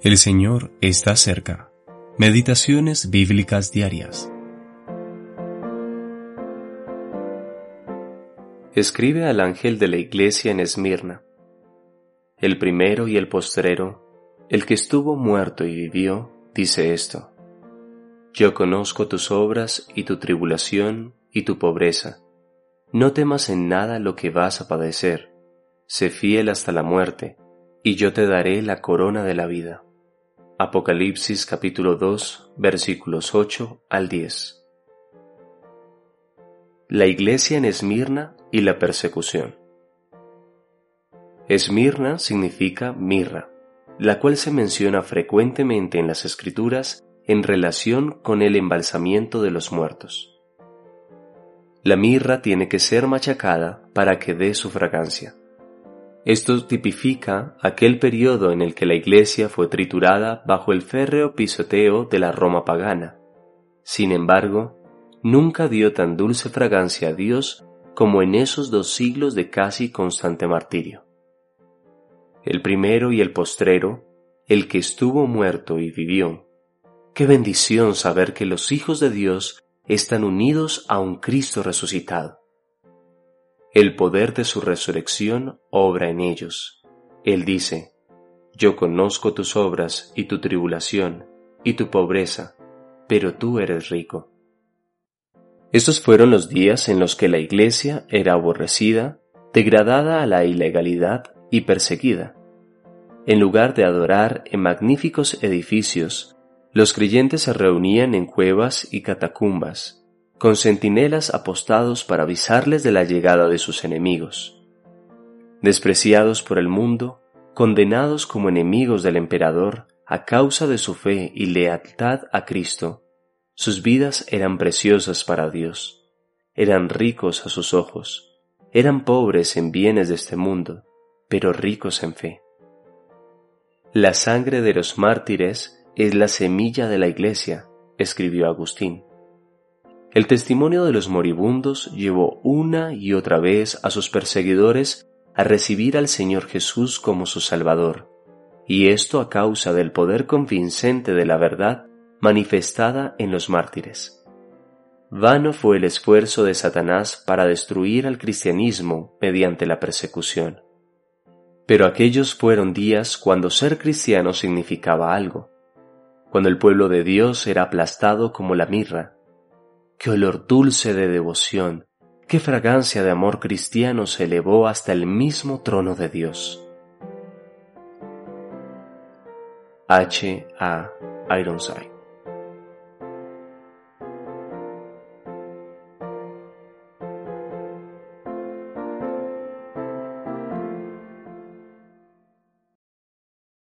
El Señor está cerca. Meditaciones bíblicas diarias. Escribe al ángel de la iglesia en Esmirna. El primero y el postrero, el que estuvo muerto y vivió, dice esto. Yo conozco tus obras y tu tribulación y tu pobreza. No temas en nada lo que vas a padecer. Sé fiel hasta la muerte, y yo te daré la corona de la vida. Apocalipsis capítulo 2 versículos 8 al 10. La iglesia en Esmirna y la persecución. Esmirna significa mirra, la cual se menciona frecuentemente en las escrituras en relación con el embalsamiento de los muertos. La mirra tiene que ser machacada para que dé su fragancia. Esto tipifica aquel periodo en el que la Iglesia fue triturada bajo el férreo pisoteo de la Roma pagana. Sin embargo, nunca dio tan dulce fragancia a Dios como en esos dos siglos de casi constante martirio. El primero y el postrero, el que estuvo muerto y vivió. Qué bendición saber que los hijos de Dios están unidos a un Cristo resucitado. El poder de su resurrección obra en ellos. Él dice, Yo conozco tus obras y tu tribulación y tu pobreza, pero tú eres rico. Estos fueron los días en los que la iglesia era aborrecida, degradada a la ilegalidad y perseguida. En lugar de adorar en magníficos edificios, los creyentes se reunían en cuevas y catacumbas, con centinelas apostados para avisarles de la llegada de sus enemigos. Despreciados por el mundo, condenados como enemigos del emperador a causa de su fe y lealtad a Cristo, sus vidas eran preciosas para Dios, eran ricos a sus ojos, eran pobres en bienes de este mundo, pero ricos en fe. La sangre de los mártires es la semilla de la iglesia, escribió Agustín. El testimonio de los moribundos llevó una y otra vez a sus perseguidores a recibir al Señor Jesús como su Salvador, y esto a causa del poder convincente de la verdad manifestada en los mártires. Vano fue el esfuerzo de Satanás para destruir al cristianismo mediante la persecución. Pero aquellos fueron días cuando ser cristiano significaba algo, cuando el pueblo de Dios era aplastado como la mirra, qué olor dulce de devoción, qué fragancia de amor cristiano se elevó hasta el mismo trono de Dios. H. A. Ironside